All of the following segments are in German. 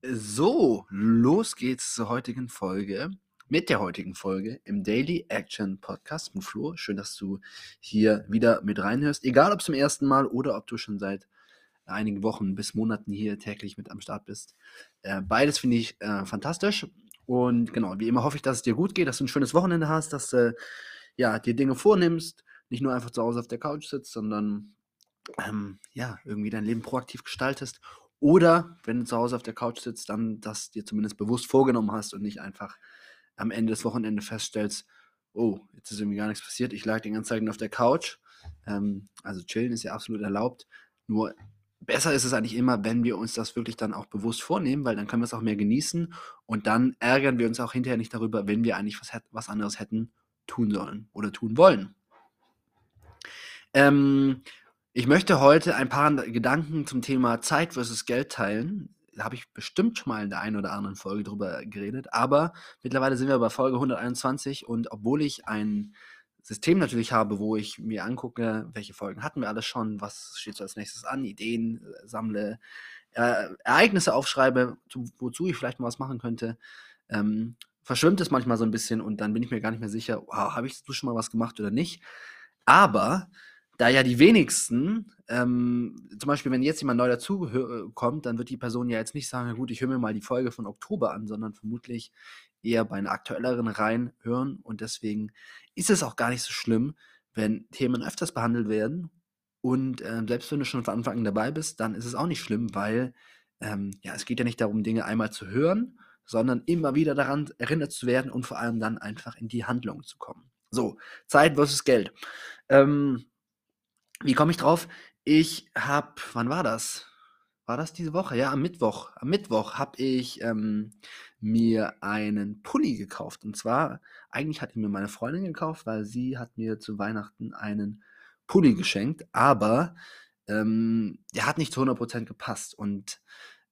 So, los geht's zur heutigen Folge. Mit der heutigen Folge im Daily Action Podcast mit Flo. Schön, dass du hier wieder mit reinhörst. Egal ob zum ersten Mal oder ob du schon seit einigen Wochen bis Monaten hier täglich mit am Start bist. Äh, beides finde ich äh, fantastisch. Und genau, wie immer hoffe ich, dass es dir gut geht, dass du ein schönes Wochenende hast, dass du ja, dir Dinge vornimmst, nicht nur einfach zu Hause auf der Couch sitzt, sondern ähm, ja, irgendwie dein Leben proaktiv gestaltest oder wenn du zu Hause auf der Couch sitzt, dann das dir zumindest bewusst vorgenommen hast und nicht einfach am Ende des Wochenendes feststellst, oh, jetzt ist irgendwie gar nichts passiert, ich lag den ganzen Tag auf der Couch. Ähm, also chillen ist ja absolut erlaubt. Nur besser ist es eigentlich immer, wenn wir uns das wirklich dann auch bewusst vornehmen, weil dann können wir es auch mehr genießen und dann ärgern wir uns auch hinterher nicht darüber, wenn wir eigentlich was, was anderes hätten tun sollen oder tun wollen. Ähm, ich möchte heute ein paar Gedanken zum Thema Zeit versus Geld teilen. Da habe ich bestimmt schon mal in der einen oder anderen Folge drüber geredet, aber mittlerweile sind wir bei Folge 121 und obwohl ich ein System natürlich habe, wo ich mir angucke, welche Folgen hatten wir alles schon, was steht so als nächstes an, Ideen äh, sammle, äh, Ereignisse aufschreibe, zu, wozu ich vielleicht mal was machen könnte, ähm, verschwimmt es manchmal so ein bisschen und dann bin ich mir gar nicht mehr sicher, wow, habe ich schon mal was gemacht oder nicht. Aber da ja die wenigsten, ähm, zum Beispiel, wenn jetzt jemand neu dazukommt, dann wird die Person ja jetzt nicht sagen, gut, ich höre mir mal die Folge von Oktober an, sondern vermutlich eher bei einer aktuelleren reinhören. Und deswegen ist es auch gar nicht so schlimm, wenn Themen öfters behandelt werden. Und äh, selbst wenn du schon von Anfang an dabei bist, dann ist es auch nicht schlimm, weil ähm, ja, es geht ja nicht darum, Dinge einmal zu hören, sondern immer wieder daran erinnert zu werden und vor allem dann einfach in die Handlung zu kommen. So, Zeit versus Geld. Ähm, wie komme ich drauf? Ich habe, wann war das? War das diese Woche? Ja, am Mittwoch. Am Mittwoch habe ich ähm, mir einen Pulli gekauft. Und zwar, eigentlich hat ihn mir meine Freundin gekauft, weil sie hat mir zu Weihnachten einen Pulli geschenkt. Aber ähm, der hat nicht zu 100% gepasst. Und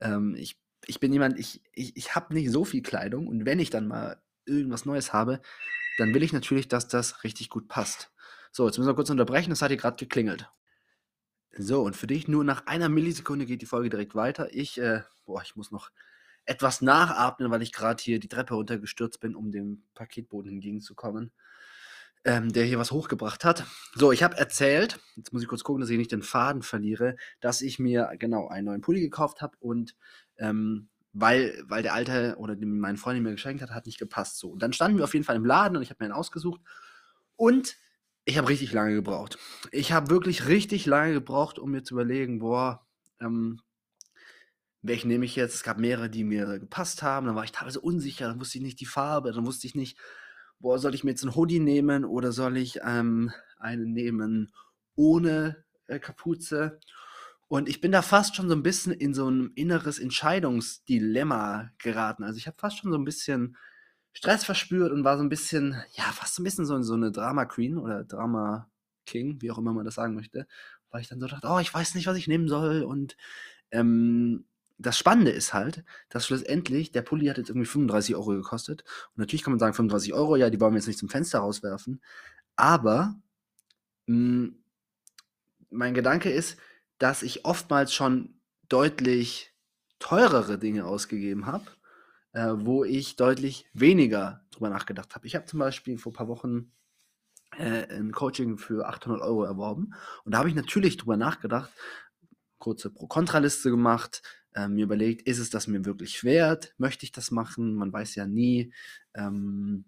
ähm, ich, ich bin jemand, ich, ich, ich habe nicht so viel Kleidung. Und wenn ich dann mal irgendwas Neues habe, dann will ich natürlich, dass das richtig gut passt. So, jetzt müssen wir kurz unterbrechen, das hat hier gerade geklingelt. So, und für dich nur nach einer Millisekunde geht die Folge direkt weiter. Ich, äh, boah, ich muss noch etwas nachatmen, weil ich gerade hier die Treppe runtergestürzt bin, um dem Paketboden entgegenzukommen, ähm, der hier was hochgebracht hat. So, ich habe erzählt, jetzt muss ich kurz gucken, dass ich nicht den Faden verliere, dass ich mir genau einen neuen Pulli gekauft habe und ähm, weil, weil der alte oder den mein Freund mir geschenkt hat, hat nicht gepasst. So, und dann standen wir auf jeden Fall im Laden und ich habe mir einen ausgesucht und ich habe richtig lange gebraucht. Ich habe wirklich richtig lange gebraucht, um mir zu überlegen, boah, ähm, welchen nehme ich jetzt? Es gab mehrere, die mir gepasst haben. Dann war ich teilweise unsicher, dann wusste ich nicht die Farbe, dann wusste ich nicht, boah, soll ich mir jetzt einen Hoodie nehmen oder soll ich ähm, einen nehmen ohne äh, Kapuze? Und ich bin da fast schon so ein bisschen in so ein inneres Entscheidungsdilemma geraten. Also ich habe fast schon so ein bisschen Stress verspürt und war so ein bisschen, ja, fast so ein bisschen so, so eine Drama Queen oder Drama King, wie auch immer man das sagen möchte, weil ich dann so dachte, oh, ich weiß nicht, was ich nehmen soll. Und ähm, das Spannende ist halt, dass schlussendlich, der Pulli hat jetzt irgendwie 35 Euro gekostet. Und natürlich kann man sagen, 35 Euro, ja, die wollen wir jetzt nicht zum Fenster rauswerfen. Aber mh, hm, mein Gedanke ist, dass ich oftmals schon deutlich teurere Dinge ausgegeben habe äh, wo ich deutlich weniger drüber nachgedacht habe. Ich habe zum Beispiel vor ein paar Wochen äh, ein Coaching für 800 Euro erworben und da habe ich natürlich drüber nachgedacht, kurze Pro-Kontra-Liste gemacht, äh, mir überlegt, ist es das mir wirklich wert? Möchte ich das machen? Man weiß ja nie. Ähm,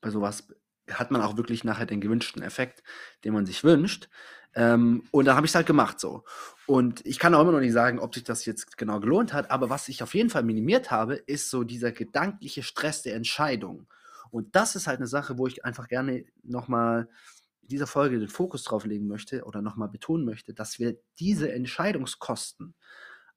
bei sowas hat man auch wirklich nachher den gewünschten Effekt, den man sich wünscht. Ähm, und da habe ich es halt gemacht so. Und ich kann auch immer noch nicht sagen, ob sich das jetzt genau gelohnt hat, aber was ich auf jeden Fall minimiert habe, ist so dieser gedankliche Stress der Entscheidung. Und das ist halt eine Sache, wo ich einfach gerne nochmal in dieser Folge den Fokus drauf legen möchte oder nochmal betonen möchte, dass wir diese Entscheidungskosten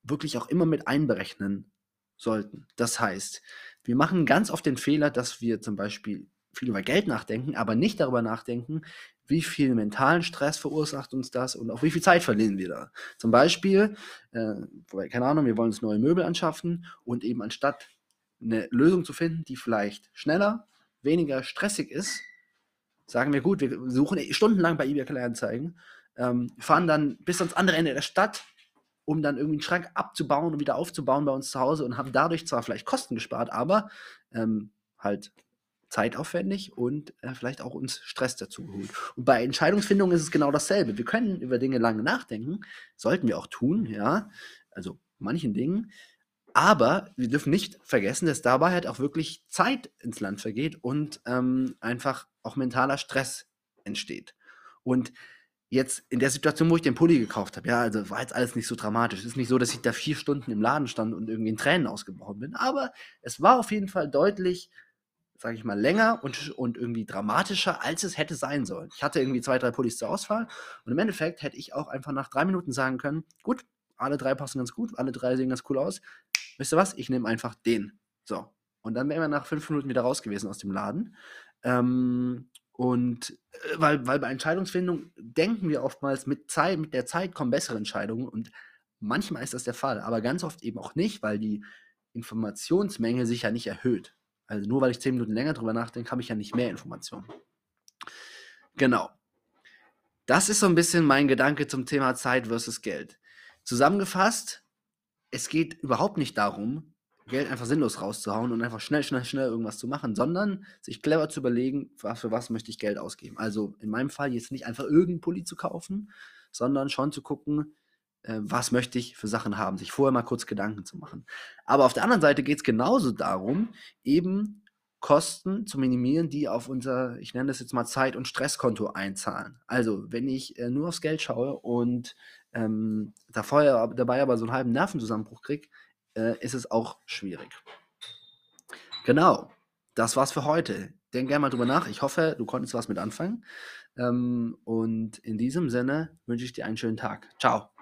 wirklich auch immer mit einberechnen sollten. Das heißt, wir machen ganz oft den Fehler, dass wir zum Beispiel viel über Geld nachdenken, aber nicht darüber nachdenken, wie viel mentalen Stress verursacht uns das und auch wie viel Zeit verlieren wir da. Zum Beispiel, äh, keine Ahnung, wir wollen uns neue Möbel anschaffen und eben anstatt eine Lösung zu finden, die vielleicht schneller, weniger stressig ist, sagen wir gut, wir suchen stundenlang bei eBay Kleinanzeigen, ähm, fahren dann bis ans andere Ende der Stadt, um dann irgendwie einen Schrank abzubauen und wieder aufzubauen bei uns zu Hause und haben dadurch zwar vielleicht Kosten gespart, aber ähm, halt zeitaufwendig und äh, vielleicht auch uns Stress dazu geholt. Und bei Entscheidungsfindung ist es genau dasselbe. Wir können über Dinge lange nachdenken, sollten wir auch tun, ja, also manchen Dingen. Aber wir dürfen nicht vergessen, dass dabei halt auch wirklich Zeit ins Land vergeht und ähm, einfach auch mentaler Stress entsteht. Und jetzt in der Situation, wo ich den Pulli gekauft habe, ja, also war jetzt alles nicht so dramatisch. Es ist nicht so, dass ich da vier Stunden im Laden stand und irgendwie in Tränen ausgebrochen bin, aber es war auf jeden Fall deutlich sage ich mal, länger und, und irgendwie dramatischer, als es hätte sein sollen. Ich hatte irgendwie zwei, drei Pullis zur Auswahl und im Endeffekt hätte ich auch einfach nach drei Minuten sagen können, gut, alle drei passen ganz gut, alle drei sehen ganz cool aus. Wisst ihr was? Ich nehme einfach den. So. Und dann wären wir nach fünf Minuten wieder raus gewesen aus dem Laden. Ähm, und äh, weil, weil bei Entscheidungsfindung denken wir oftmals, mit, Zeit, mit der Zeit kommen bessere Entscheidungen und manchmal ist das der Fall, aber ganz oft eben auch nicht, weil die Informationsmenge sich ja nicht erhöht. Also nur weil ich zehn Minuten länger drüber nachdenke, habe ich ja nicht mehr Informationen. Genau. Das ist so ein bisschen mein Gedanke zum Thema Zeit versus Geld. Zusammengefasst, es geht überhaupt nicht darum, Geld einfach sinnlos rauszuhauen und einfach schnell, schnell, schnell irgendwas zu machen, sondern sich clever zu überlegen, für was möchte ich Geld ausgeben. Also in meinem Fall jetzt nicht einfach irgendeinen Pulli zu kaufen, sondern schon zu gucken, äh, was möchte ich für Sachen haben, sich vorher mal kurz Gedanken zu machen. Aber auf der anderen Seite geht es genauso darum, eben Kosten zu minimieren, die auf unser, ich nenne das jetzt mal Zeit- und Stresskonto einzahlen. Also, wenn ich äh, nur aufs Geld schaue und ähm, da vorher, dabei aber so einen halben Nervenzusammenbruch kriege, äh, ist es auch schwierig. Genau, das war's für heute. Denk gerne mal drüber nach. Ich hoffe, du konntest was mit anfangen. Ähm, und in diesem Sinne wünsche ich dir einen schönen Tag. Ciao.